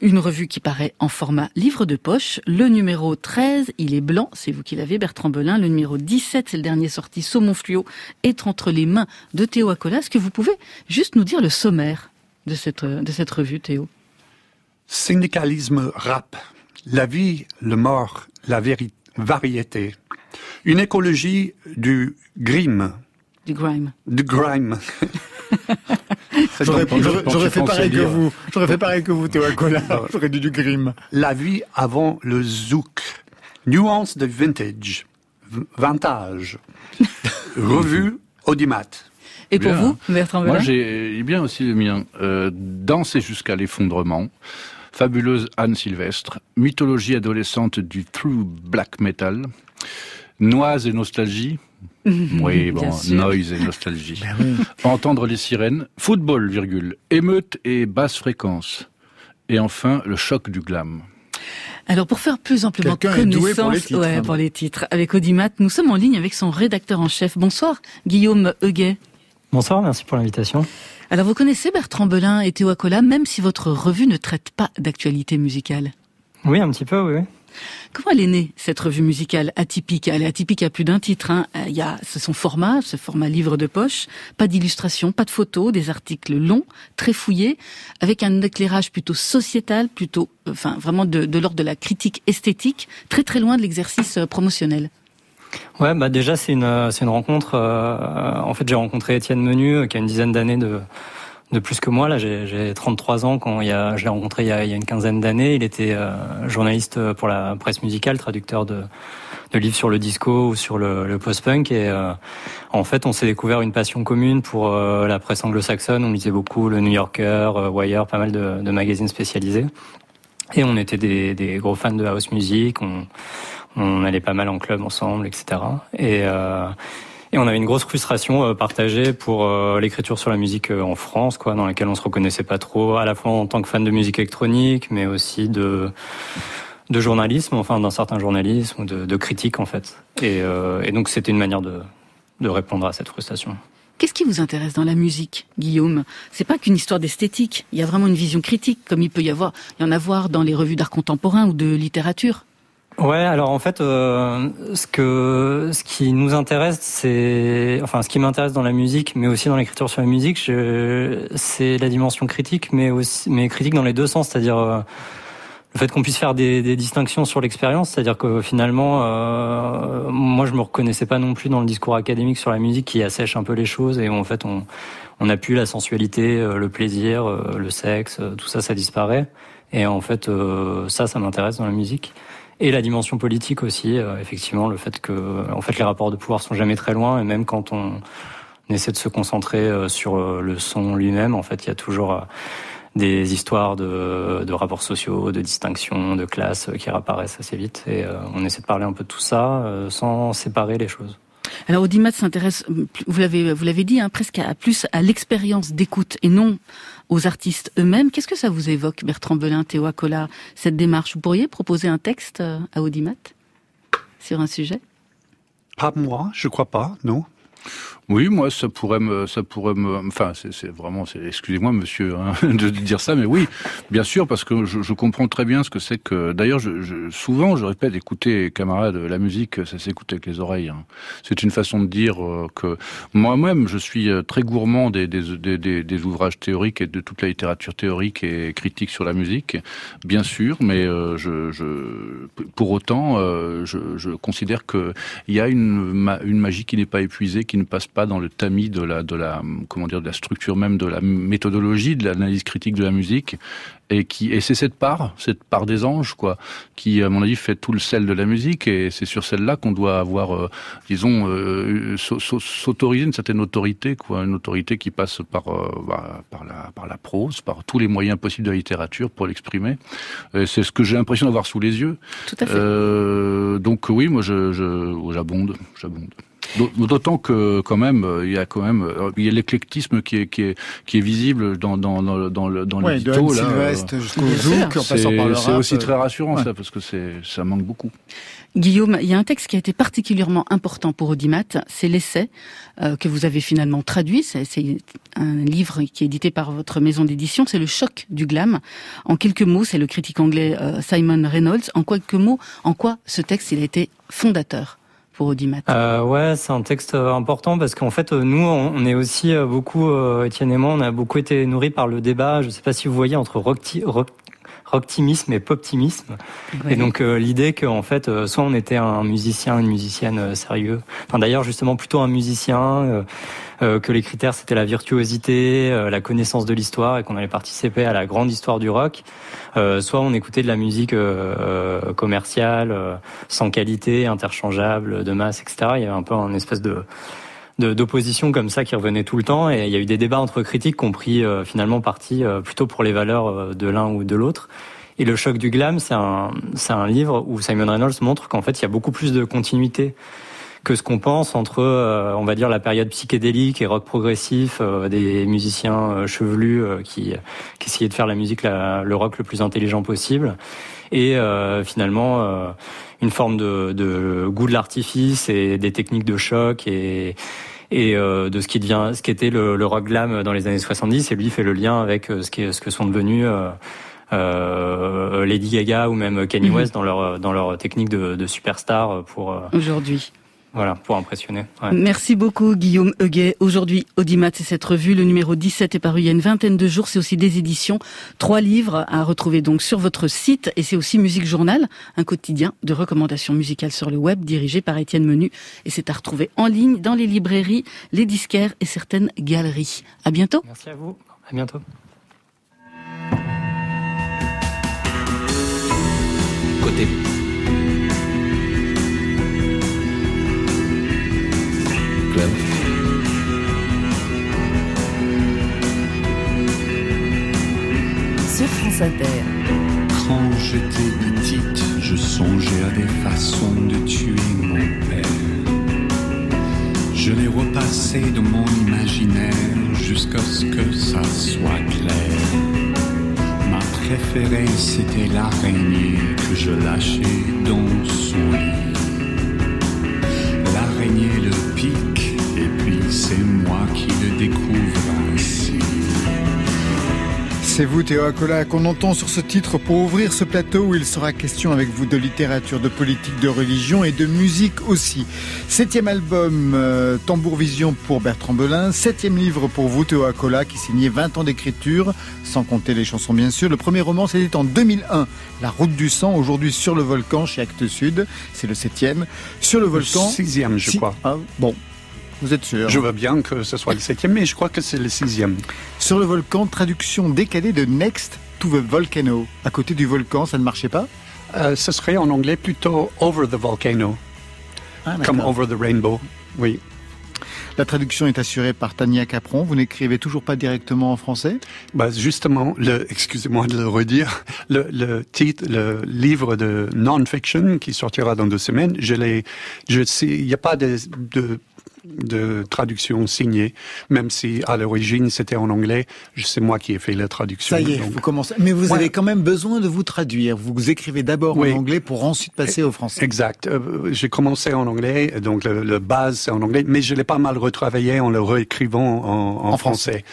Une revue qui paraît en format livre de poche. Le numéro 13, il est blanc, c'est vous qui l'avez, Bertrand Belin. Le numéro 17, c'est le dernier sorti, Saumon Fluo, est entre les mains de Théo Acola. Est-ce que vous pouvez juste nous dire le sommaire de cette, de cette revue, Théo? Syndicalisme rap. La vie, le mort, la variété. Une écologie du grime. Du grime. Du grime. J'aurais, fait pareil que vous. J'aurais fait pareil que vous, Théo Acola. J'aurais dit du grim. La vie avant le zouk. Nuance de vintage. Vintage. Revue Audimat. Et pour Bien. vous, Bertrand Belin Moi, j'ai bien aussi le mien. Euh, Danser jusqu'à l'effondrement. Fabuleuse Anne Sylvestre. Mythologie adolescente du true black metal. Noise et nostalgie. Oui, bon, noise et nostalgie. Entendre les sirènes. Football, virgule. Émeute et basse fréquence. Et enfin, le choc du glam. Alors pour faire plus amplement connaissance, pour les titres, ouais, hein. pour les titres, avec Audimat, nous sommes en ligne avec son rédacteur en chef. Bonsoir, Guillaume Huguet. Bonsoir, merci pour l'invitation. Alors vous connaissez Bertrand Belin et Théo Acola, même si votre revue ne traite pas d'actualité musicale? Oui, un petit peu, oui. oui. Comment elle est née cette revue musicale atypique? Elle est atypique à plus d'un titre. Hein. Euh, Il y a son format, ce format livre de poche, pas d'illustration, pas de photos, des articles longs, très fouillés, avec un éclairage plutôt sociétal, plutôt, euh, enfin vraiment de, de l'ordre de la critique esthétique, très très loin de l'exercice euh, promotionnel. Ouais, bah déjà c'est une euh, c'est une rencontre. euh, en fait, j'ai rencontré Étienne Menu euh, qui a une dizaine d'années de de plus que moi. Là, j'ai j'ai 33 ans quand il y a je l'ai rencontré il y a, il y a une quinzaine d'années. Il était euh, journaliste pour la presse musicale, traducteur de de livres sur le disco ou sur le, le post-punk et euh, en fait on s'est découvert une passion commune pour euh, la presse anglo-saxonne. On lisait beaucoup le New Yorker, euh, Wire, pas mal de, de magazines spécialisés. Et on était des, des gros fans de house music. On, on allait pas mal en club ensemble, etc. Et, euh, et on avait une grosse frustration euh, partagée pour euh, l'écriture sur la musique en France, quoi, dans laquelle on se reconnaissait pas trop, à la fois en tant que fan de musique électronique, mais aussi de journalisme, enfin d'un certain journalisme ou de, critique en fait. Et, donc c'était une manière de, de répondre à cette frustration. Qu'est-ce qui vous intéresse dans la musique, Guillaume? C'est pas qu'une histoire d'esthétique. Il y a vraiment une vision critique, comme il peut y avoir, y en avoir dans les revues d'art contemporain ou de littérature. Ouais, alors en fait, euh, ce que ce qui nous intéresse, c'est enfin ce qui m'intéresse dans la musique, mais aussi dans l'écriture sur la musique, c'est la dimension critique, mais aussi mais critique dans les deux sens, c'est-à-dire euh, le fait qu'on puisse faire des, des distinctions sur l'expérience, c'est-à-dire que finalement, euh, moi je me reconnaissais pas non plus dans le discours académique sur la musique qui assèche un peu les choses et où, en fait on on a plus la sensualité, euh, le plaisir, euh, le sexe, euh, tout ça, ça disparaît. Et en fait, ça, ça m'intéresse dans la musique. Et la dimension politique aussi, euh, effectivement, le fait que, en fait, les rapports de pouvoir sont jamais très loin, et même quand on, essaie de se concentrer euh, sur euh, le son lui-même, en fait, il y a toujours euh, des histoires de, de rapports sociaux, de distinctions, de classes euh, qui réapparaissent assez vite. Et on essaie de parler un peu de tout ça sans séparer les choses. Alors Audimat s'intéresse, euh, vous l'avez vous l'avez dit, hein, presque à plus à l'expérience d'écoute et non aux artistes eux-mêmes. Qu'est-ce que ça vous évoque, Bertrand Belin, Théo Acola, cette démarche? Vous pourriez proposer un texte euh, à Audimat sur un sujet? Pas moi, je crois pas, non. Oui, moi, ça pourrait me, ça pourrait me, enfin, c'est vraiment, excusez-moi, monsieur, hein, de dire ça, mais oui, bien sûr, parce que je, comprends très bien ce que c'est que. D'ailleurs, souvent, je répète, écoutez, camarades, la musique, ça s'écoute avec les oreilles. hein. C'est une façon de dire euh, que moi-même, je suis euh, très gourmand des, ouvrages théoriques et de toute la littérature théorique et critique sur la musique, bien sûr, mais euh, je, pour autant, je, considère que il y a une magie qui n'est pas épuisée, qui ne passe pas dans le tamis de la, de la, comment dire, de la structure même de la méthodologie, de l'analyse critique de la musique, et qui et c'est cette part, cette part des anges quoi, qui à mon avis fait tout le sel de la musique et c'est sur celle-là qu'on doit avoir, euh, disons, euh, s'autoriser une certaine autorité quoi, une autorité qui passe par euh, bah, par la par la prose, par tous les moyens possibles de la littérature pour l'exprimer. C'est ce que j'ai l'impression d'avoir sous les yeux. Tout à fait. donc oui, moi je j'abonde, j'abonde. D'autant que quand même, euh, il y a quand même, euh, il y a l'éclectisme qui est qui est qui est visible dans dans dans dans le dans ouais, l'édito là. jusqu'au zouk, en passant par le C'est aussi très rassurant ça parce que c'est ça manque beaucoup. Guillaume, il y a un texte qui a été particulièrement important pour Audimat, c'est l'essai euh, que vous avez finalement traduit. C'est un livre qui est édité par votre maison d'édition. C'est le choc du glam. En quelques mots, c'est le critique anglais Simon Reynolds. En quelques mots, en quoi ce texte il a été fondateur? Pour Audimat euh, Ouais, c'est un texte euh, important parce qu'en fait, euh, nous, on est aussi euh, beaucoup, Étienne et moi, on a beaucoup été nourris par le débat. Je ne sais pas si vous voyez entre rock, rock optimisme et poptimisme. Et donc l'idée qu'en fait, soit on était un musicien, une musicienne sérieux. Enfin d'ailleurs justement plutôt un musicien euh, que les critères c'était la virtuosité, euh, la connaissance de l'histoire et qu'on allait participer à la grande histoire du rock. Euh, soit on écoutait de la musique commerciale, sans qualité, interchangeable, de masse, etc. Il y avait un peu un espèce de d'opposition comme ça qui revenait tout le temps et il y a eu des débats entre critiques qui ont pris finalement parti plutôt pour les valeurs de l'un ou de l'autre. Et le choc du glam, c'est un, c'est un livre où Simon Reynolds montre qu'en fait il y a beaucoup plus de continuité que ce qu'on pense entre, euh, on va dire, la période psychédélique et rock progressif euh, des musiciens euh, chevelus qui, qui essayaient de faire la musique, le rock le plus intelligent possible, et finalement une forme de, de goût de l'artifice et des techniques de choc et et de ce qui devient, ce qui était le, le, rock glam dans les années 70. Et lui fait le lien avec ce, qui, ce que sont devenus euh, Lady Gaga ou même Kanye mhm. West dans leur dans leur technique de, de superstar pour aujourd'hui. Voilà, pour impressionner. Merci beaucoup Guillaume Huguet. Aujourd'hui, Audimat, c'est cette revue. Le numéro 17 est paru il y a une vingtaine de jours. C'est aussi des éditions. Trois livres à retrouver donc sur votre site. Et c'est aussi Musique Journal, un quotidien de recommandations musicales sur le web dirigé par Étienne Menu. Et c'est à retrouver en ligne dans les librairies, les disquaires et certaines galeries. À bientôt. Merci à vous. À bientôt. Côté Sur France Inter. Quand j'étais petite, je songeais à des façons de tuer mon père. Je l'ai repassé dans mon imaginaire jusqu'à ce que ça soit clair. Ma préférée, c'était l'araignée que je lâchais dans son lit. L'araignée c'est moi qui le découvre ainsi. C'est vous, Théo Acola, qu'on entend sur ce titre pour ouvrir ce plateau où il sera question avec vous de littérature, de politique, de religion et de musique aussi. Septième album, euh, Tambour Vision pour Bertrand Belin. Septième livre pour vous, Théo Acola, qui signait 20 ans d'écriture, sans compter les chansons bien sûr. Le premier roman, c'était en 2001, La Route du Sang, aujourd'hui sur le volcan chez Actes Sud. C'est le septième. Sur le volcan. sixième, je crois. Ah, bon, vous êtes sûr Je veux bien que ce soit le septième, mais je crois que c'est le sixième. Sur le volcan, traduction décalée de Next to the Volcano. À côté du volcan, ça ne marchait pas euh, Ce serait en anglais plutôt Over the Volcano. Ah, comme Over the Rainbow, oui. La traduction est assurée par Tania Capron. Vous n'écrivez toujours pas directement en français bah Justement, excusez-moi de le redire, le, le, titre, le livre de non-fiction qui sortira dans deux semaines, je l'ai, il n'y a pas de, de de traduction signée, même si à l'origine c'était en anglais. C'est moi qui ai fait la traduction. Ça y est, vous commencez. Mais vous avez quand même besoin de vous traduire. Vous écrivez d'abord en anglais pour ensuite passer au français. Exact. Euh, j'ai commencé en anglais, donc le, base c'est en anglais, mais je l'ai pas mal retravaillé en le réécrivant en, français.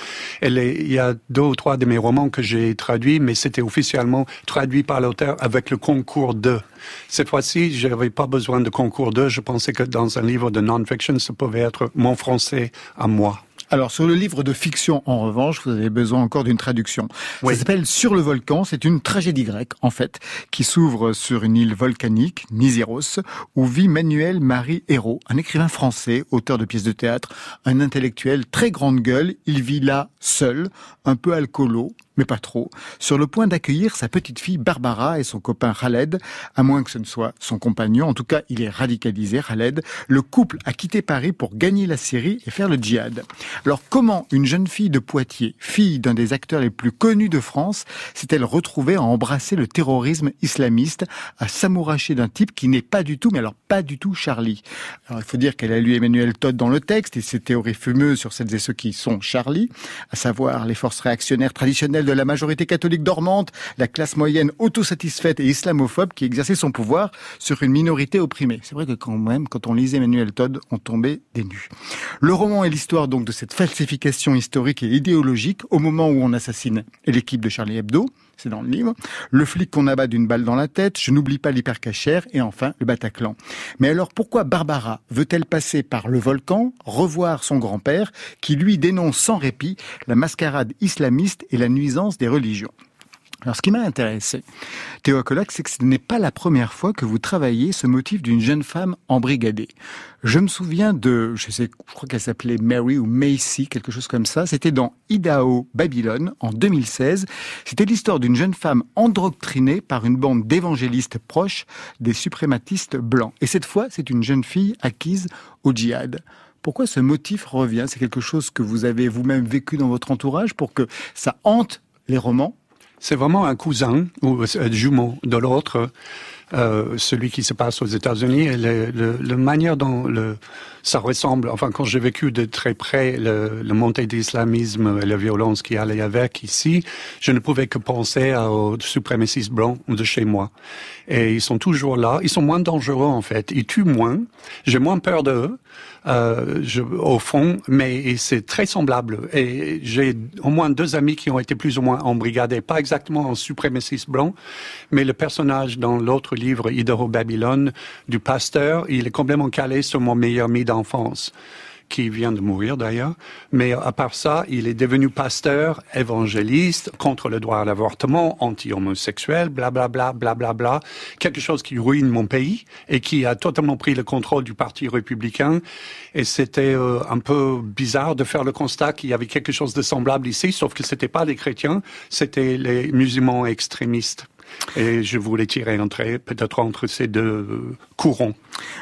il y a deux ou trois de mes romans que j'ai traduits, mais c'était officiellement traduit par l'auteur avec le concours de. Cette fois-ci, je n'avais pas besoin de concours d'eux. Je pensais que dans un livre de non-fiction, ça pouvait être mon français à moi. Alors sur le livre de fiction, en revanche, vous avez besoin encore d'une traduction. Ça s'appelle Sur le volcan. C'est une tragédie grecque, en fait, qui s'ouvre sur une île volcanique, Nisyros, où vit Manuel Marie Hérault, un écrivain français, auteur de pièces de théâtre, un intellectuel très grande gueule. Il vit là seul, un peu alcoolo, mais pas trop, sur le point d'accueillir sa petite fille Barbara et son copain Khaled, à moins que ce ne soit son compagnon. En tout cas, il est radicalisé, Khaled. Le couple a quitté Paris pour gagner la Syrie et faire le djihad. Alors comment une jeune fille de Poitiers, fille d'un des acteurs les plus connus de France, s'est-elle retrouvée à embrasser le terrorisme islamiste, à s'amouracher d'un type qui n'est pas du tout, mais alors pas du tout Charlie? Alors il faut dire qu'elle a lu Emmanuel Todd dans le texte et ses théories fumeuses sur celles et ceux qui sont Charlie, à savoir les forces réactionnaires traditionnelles de la majorité catholique dormante, la classe moyenne autosatisfaite et islamophobe qui exerçait son pouvoir sur une minorité opprimée. C'est vrai que quand même, quand on lisait Emmanuel Todd, on tombait des nues. Le roman est l'histoire donc de cette falsification historique et idéologique au moment où on assassine l'équipe de Charlie Hebdo, c'est dans le livre, le flic qu'on abat d'une balle dans la tête, je n'oublie pas l'hypercachère, et enfin le Bataclan. Mais alors pourquoi Barbara veut-elle passer par le volcan, revoir son grand-père, qui lui dénonce sans répit la mascarade islamiste et la nuisance des religions? Alors, ce qui m'a intéressé, Théo Akolac, c'est que ce n'est pas la première fois que vous travaillez ce motif d'une jeune femme embrigadée. Je me souviens de, je sais, je crois qu'elle s'appelait Mary ou Macy, quelque chose comme ça. C'était dans Idaho, Babylone, en 2016. C'était l'histoire d'une jeune femme endoctrinée par une bande d'évangélistes proches des suprématistes blancs. Et cette fois, c'est une jeune fille acquise au djihad. Pourquoi ce motif revient? C'est quelque chose que vous avez vous-même vécu dans votre entourage pour que ça hante les romans? C'est vraiment un cousin ou un jumeau de l'autre, euh, celui qui se passe aux États-Unis. Et la manière dont le, ça ressemble, enfin quand j'ai vécu de très près le, le montée d'islamisme et la violence qui allait avec ici, je ne pouvais que penser aux suprémacistes blancs de chez moi. Et ils sont toujours là, ils sont moins dangereux en fait, ils tuent moins, j'ai moins peur d'eux, euh, je, au fond, mais c'est très semblable. Et j'ai au moins deux amis qui ont été plus ou moins embrigadés, pas exactement en suprémacistes blancs, mais le personnage dans l'autre livre, Idaho Babylone, du pasteur, il est complètement calé sur mon meilleur ami d'enfance qui vient de mourir d'ailleurs. Mais à part ça, il est devenu pasteur, évangéliste, contre le droit à l'avortement, anti-homosexuel, blablabla, blablabla. Bla, quelque chose qui ruine mon pays et qui a totalement pris le contrôle du Parti républicain. Et c'était euh, un peu bizarre de faire le constat qu'il y avait quelque chose de semblable ici, sauf que c'était pas les chrétiens, c'était les musulmans extrémistes. Et je voulais tirer trait peut-être entre ces deux courants.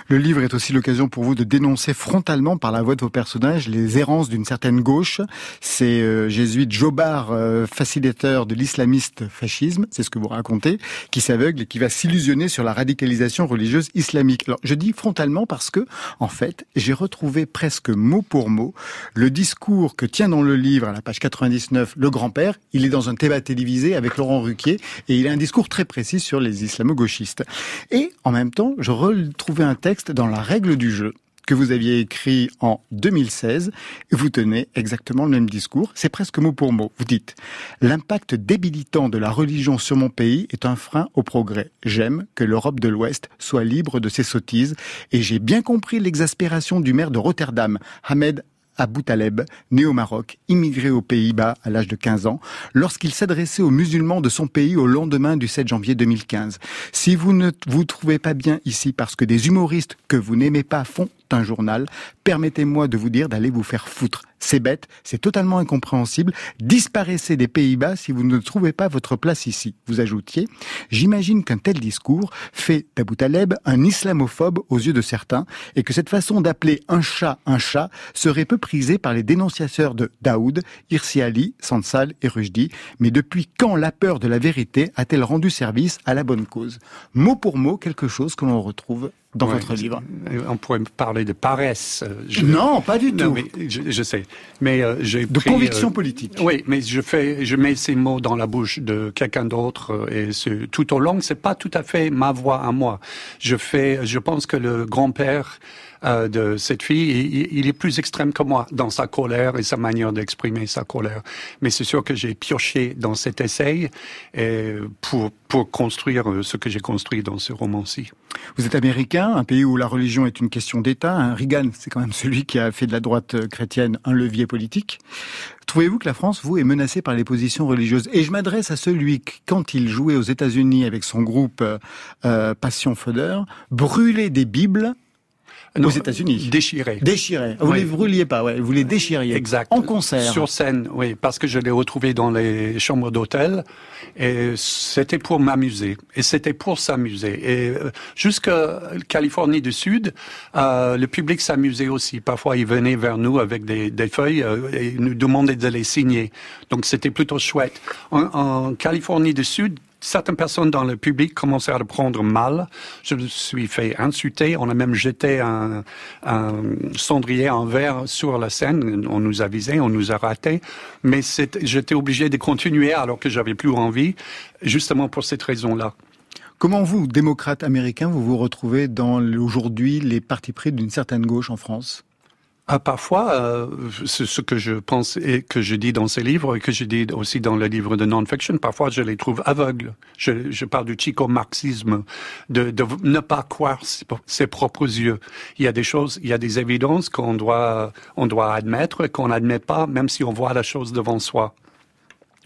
Le livre est aussi l'occasion pour vous de dénoncer frontalement par la voix de vos personnages les errances d'une certaine gauche. C'est euh, jésuite Jobard, euh, facilitateur de l'islamiste fascisme, c'est ce que vous racontez, qui s'aveugle et qui va s'illusionner sur la radicalisation religieuse islamique. Alors je dis frontalement parce que, en fait, j'ai retrouvé presque mot pour mot le discours que tient dans le livre, à la page 99, le grand-père. Il est dans un débat télévisé avec Laurent Ruquier et il a un discours très précis sur les islamo-gauchistes. Et en même temps, je retrouvais un texte dans la règle du jeu que vous aviez écrit en 2016, et vous tenez exactement le même discours, c'est presque mot pour mot. Vous dites, l'impact débilitant de la religion sur mon pays est un frein au progrès. J'aime que l'Europe de l'Ouest soit libre de ses sottises, et j'ai bien compris l'exaspération du maire de Rotterdam, Ahmed Abou Taleb, né au Maroc, immigré aux Pays-Bas à l'âge de 15 ans, lorsqu'il s'adressait aux musulmans de son pays au lendemain du 7 janvier 2015. Si vous ne vous trouvez pas bien ici parce que des humoristes que vous n'aimez pas font un journal, permettez-moi de vous dire d'aller vous faire foutre. C'est bête, c'est totalement incompréhensible. Disparaissez des Pays-Bas si vous ne trouvez pas votre place ici. Vous ajoutiez, j'imagine qu'un tel discours fait d'Abou Taleb un islamophobe aux yeux de certains et que cette façon d'appeler un chat un chat serait peu prisée par les dénonciateurs de Daoud, Irsi Ali, Sansal et Rushdie. Mais depuis quand la peur de la vérité a-t-elle rendu service à la bonne cause? Mot pour mot, quelque chose que l'on retrouve dans votre livre. On pourrait parler de paresse. Je... Non, pas du tout. Mais je, sais. Mais euh, j'ai de conviction euh, politique. Oui, mais je fais, je mets ces mots dans la bouche de quelqu'un d'autre euh, et tout au long, c'est pas tout à fait ma voix à moi. Je fais, je pense que le grand-père euh, de cette fille, il, est plus extrême que moi dans sa colère et sa manière d'exprimer sa colère. Mais c'est sûr que j'ai pioché dans cet essai et pour, pour construire ce que j'ai construit dans ce roman-ci. Vous êtes américain, un pays où la religion est une question d'État. Hein. Reagan, c'est quand même celui qui a fait de la droite euh, chrétienne un levier politique. Trouvez-vous que la France, vous, est menacée par les positions religieuses? Et je m'adresse à celui qui, quand il jouait aux États-Unis avec son groupe euh, euh Passion Fodder, brûlait des Bibles aux États-Unis. Déchiré. Déchiré. Vous ne les brûliez pas, ouais. Vous les déchiriez. Exact. En concert. Sur scène, oui, parce que je l'ai retrouvé dans les chambres d'hôtel et c'était pour m'amuser et c'était pour s'amuser. Et euh, jusqu'à Californie du Sud, euh, le public s'amusait aussi. Parfois, ils venaient vers nous avec des, des feuilles euh, et nous demandaient de les signer. Donc, c'était plutôt chouette. En, en Californie du Sud, certaines personnes dans le public commençaient à le prendre mal. Je me suis fait insulter. On a même jeté un, un cendrier en verre sur la scène. On nous a visé, on nous a raté. Mais j'étais obligé de continuer alors que j'avais plus envie, justement pour cette raison-là. Comment vous, démocrate américain, vous vous retrouvez dans aujourd'hui les partis pris d'une certaine gauche en France? Ah, parfois, euh, ce que je pense et que je dis dans ces livres et que je dis aussi dans le livre de non-fiction, parfois je les trouve aveugles. Je, je parle du chico-marxisme, de, de, ne pas croire ses propres yeux. Il y a des choses, il y a des évidences qu'on doit, on doit admettre et qu'on n'admet pas, même si on voit la chose devant soi.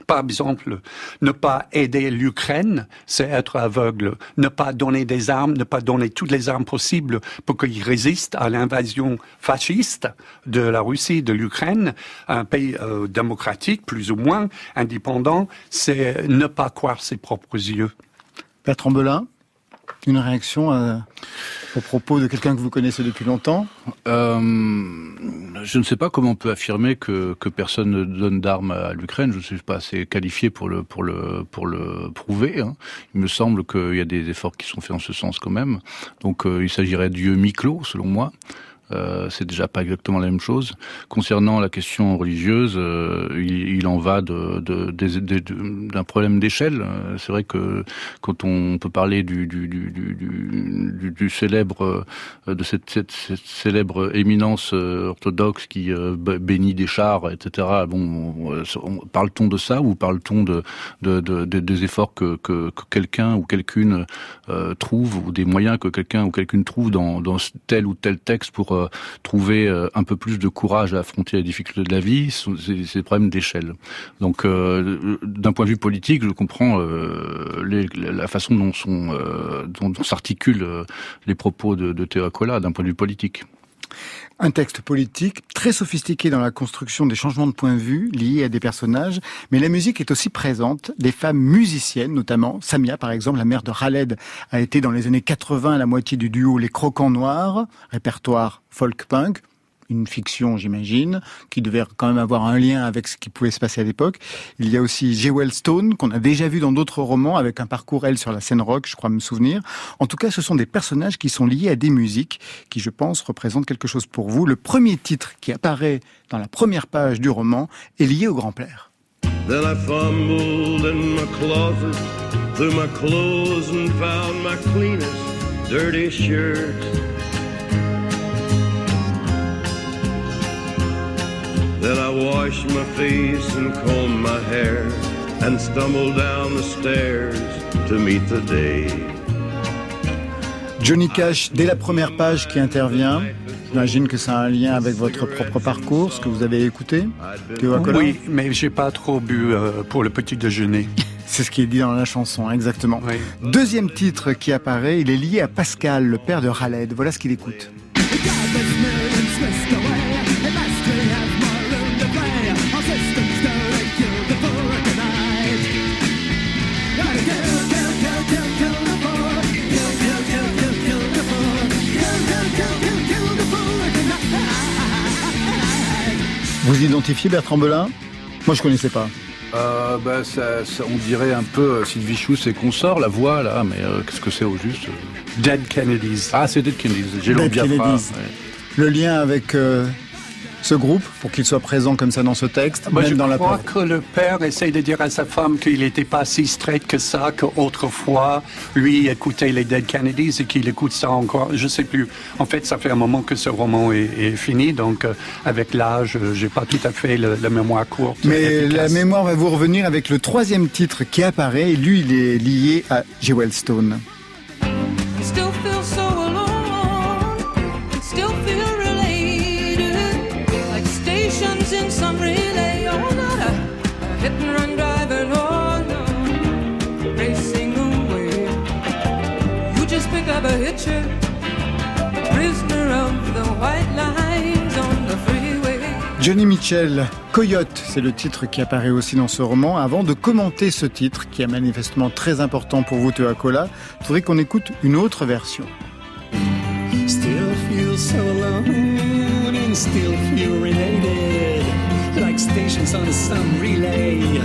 Par exemple, ne pas aider l'Ukraine, c'est être aveugle. Ne pas donner des armes, ne pas donner toutes les armes possibles pour qu'ils résistent à l'invasion fasciste de la Russie, de l'Ukraine, un pays euh, démocratique, plus ou moins indépendant, c'est ne pas croire ses propres yeux. Une réaction à, au propos de quelqu'un que vous connaissez depuis longtemps euh, Je ne sais pas comment on peut affirmer que, personne ne donne d'armes à l'Ukraine. Je ne suis pas assez qualifié pour le prouver. Hein. Il me semble qu'il y a des efforts qui sont faits en ce sens quand même. Donc euh, il s'agirait d'yeux mi-clos, selon moi. Euh, c'est déjà pas exactement la même chose. Concernant la question religieuse, euh, il, en va de, d'un problème d'échelle. Euh, c'est vrai que quand on peut parler du, du, du, célèbre, de cette, célèbre éminence orthodoxe qui bénit des chars, etc. Bon, parle-t-on de ça ou parle-t-on de, des efforts que, que, quelqu'un ou quelqu'une trouve ou des moyens que quelqu'un ou quelqu'une trouve dans, dans tel ou tel texte pour euh, trouver euh, un peu plus de courage à affronter les difficultés de la vie, c'est des problèmes d'échelle. Donc, euh, d'un point de vue politique, je comprends la façon dont sont dont, s'articulent les propos de, de Théo d'un point de vue politique. Un texte politique très sophistiqué dans la construction des changements de point de vue liés à des personnages, mais la musique est aussi présente. Des femmes musiciennes, notamment Samia, par exemple, la mère de Khaled, a été dans les années 80 la moitié du duo Les Croquants Noirs, répertoire folk punk une fiction, j'imagine, qui devait quand même avoir un lien avec ce qui pouvait se passer à l'époque. Il y a aussi Jewel Stone, qu'on a déjà vu dans d'autres romans, avec un parcours, elle, sur la scène rock, je crois me souvenir. En tout cas, ce sont des personnages qui sont liés à des musiques, qui, je pense, représentent quelque chose pour vous. Le premier titre qui apparaît dans la première page du roman est lié au grand-père. Then I washed my face and combed my hair and stumbled down the stairs to meet the day. Johnny Cash, dès la première page qui intervient, j'imagine que ça a un lien avec votre propre parcours, ce que vous avez écouté. Oui, mais j'ai pas trop bu euh, pour le petit déjeuner. C'est ce qui est dit dans la chanson, exactement. Deuxième titre qui apparaît, il est lié à Pascal, le père de Khaled. Voilà ce qu'il écoute. Vous identifiez Bertrand Belin? Moi, je connaissais pas. Euh, bah, ça, on dirait un peu euh, Sylvie Chous et consorts, la voix là, mais euh, qu'est-ce que c'est au juste Dead Kennedys. Ah, c'est Dead Kennedys. J'ai Dead Kennedys. Le lien avec euh, ce groupe pour qu'il soit présent comme ça dans ce texte bah, Je dans crois que le père essaye de dire à sa femme qu'il n'était pas si straight que ça, qu'autrefois, lui écoutait les Dead Kennedys et qu'il écoute ça encore. Je sais plus. En fait, ça fait un moment que ce roman est, fini, donc euh, avec l'âge, j'ai pas tout à fait la mémoire courte. Mais la mémoire va vous revenir avec le troisième titre qui apparaît. Lui, il est lié à Jewel Stone. Grab a hitcher, prisoner of the white lines on the freeway. Johnny Mitchell, Coyote, c'est le titre qui apparaît aussi dans ce roman. Avant de commenter ce titre, qui est manifestement très important pour vous, Teoakola, il faudrait qu'on écoute une autre version. Still feel so alone and still feel related. Like stations on some relay.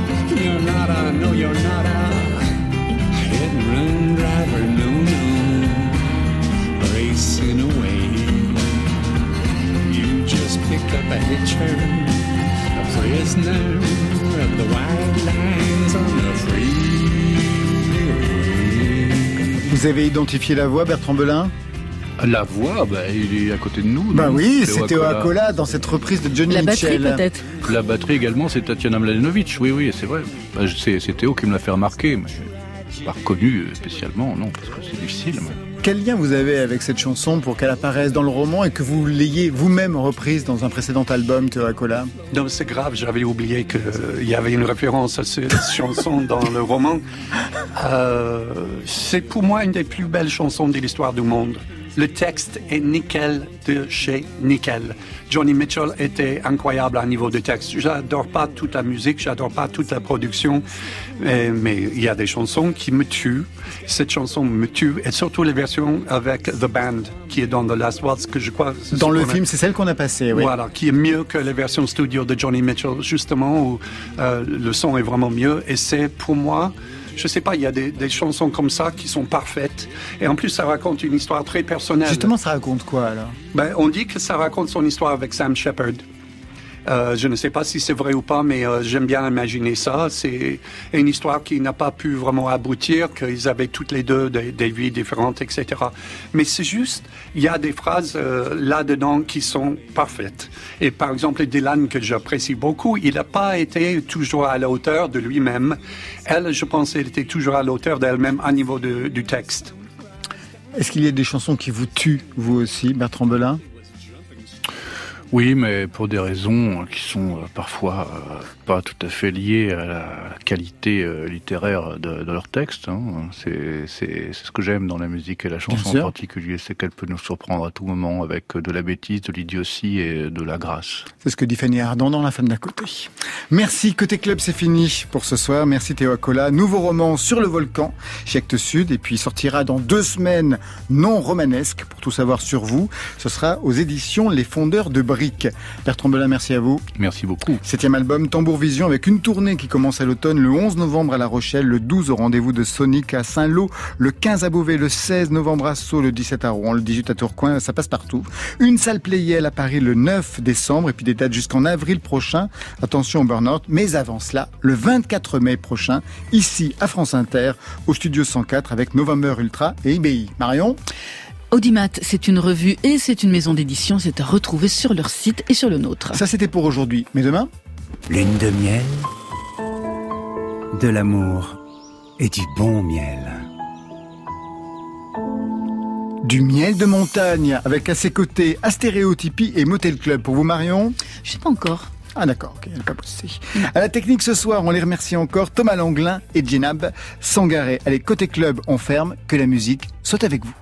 Vous avez identifié la voix, Bertrand Belin La voix, bah, il est à côté de nous. Bah oui, Théo c'est Théo Acola. Acola dans cette reprise de Johnny La batterie peut-être. La batterie également, c'est Tatiana Mladenovic. Oui, oui, c'est vrai. Bah, c'est Théo qui me l'a fait remarquer, mais pas reconnu spécialement, non, parce que c'est difficile. mais- Quel lien vous avez avec cette chanson pour qu'elle apparaisse dans le roman et que vous l'ayez vous-même reprise dans un précédent album, Théo Acola? Non, c'est grave, j'avais oublié qu'il y avait une référence à cette chanson dans le roman. Euh, c'est pour moi une des plus belles chansons de l'histoire du monde. Le texte est nickel de chez nickel. Johnny Mitchell était incroyable à un niveau de texte. J'adore pas toute la musique, j'adore pas toute la production, mais, il y a des chansons qui me tuent. Cette chanson me tue, et surtout les versions avec The Band, qui est dans The Last Waltz, que je crois... Dans le film, c'est celle qu'on a passée, oui. voilà, qui est mieux que les versions studio de Johnny Mitchell, justement, où euh, le son est vraiment mieux. Et c'est pour moi, je sais pas, il y a des, des chansons comme ça qui sont parfaites. Et en plus, ça raconte une histoire très personnelle. Justement, ça raconte quoi alors? Ben, on dit que ça raconte son histoire avec Sam Shepard. Euh, je ne sais pas si c'est vrai ou pas, mais euh, j'aime bien imaginer ça. C'est une histoire qui n'a pas pu vraiment aboutir, qu'ils avaient toutes les deux des, vies différentes, etc. Mais c'est juste, il y a des phrases euh, là-dedans qui sont parfaites. Et par exemple, Dylan, que j'apprécie beaucoup, il n'a pas été toujours à la hauteur de lui-même. Elle, je pense, elle était toujours à la hauteur d'elle-même à niveau de- du texte. Est-ce qu'il y a des chansons qui vous tuent, vous aussi, Bertrand Belin? Oui, mais pour des raisons qui sont euh, parfois euh, pas tout à fait liées à la qualité euh, littéraire de, de leur texte. hein. C'est ce que j'aime dans la musique et la chanson en particulier, c'est qu'elle peut nous surprendre à tout moment avec de la bêtise, de l'idiotie et de la grâce. C'est ce que dit Fanny Ardant dans La femme d'à côté. Merci, Côté Club, c'est fini pour ce soir. Merci Théo Acola. Nouveau roman sur le volcan chez Actes Sud et puis sortira dans deux semaines non romanesque. Pour tout savoir sur vous, ce sera aux éditions Les Fondeurs de Briques. Bertrand Belin, merci à vous. Merci beaucoup. Septième album Tambour Vision avec une tournée qui commence à l'automne le 11 novembre à La Rochelle, le 12 au rendez-vous de Sonic à Saint-Lô, le 15 à Beauvais, le 16 novembre à Sceaux, le 17 à Rouen, le 18 à Tourcoing, ça passe partout. Une salle Playel à Paris le 9 décembre et puis des dates jusqu'en avril prochain. Attention au burn-out, mais avant cela, le 24 mai prochain, ici à France Inter, au studio 104 avec November Ultra et IBI. Marion? Audimat, c'est une revue et c'est une maison d'édition. C'est à retrouver sur leur site et sur le nôtre. Ça c'était pour aujourd'hui, mais demain? Lune de miel, de l'amour et du bon miel. Du miel de montagne avec à ses côtés Astéréotypie et Motel Club. Pour vous Marion? Je sais pas encore. Ah d'accord, ok, elle n'a pas bossé. À la technique ce soir, on les remercie encore Thomas Langlin et Djenab Sangaré. Allez, côté club, on ferme, que la musique soit avec vous.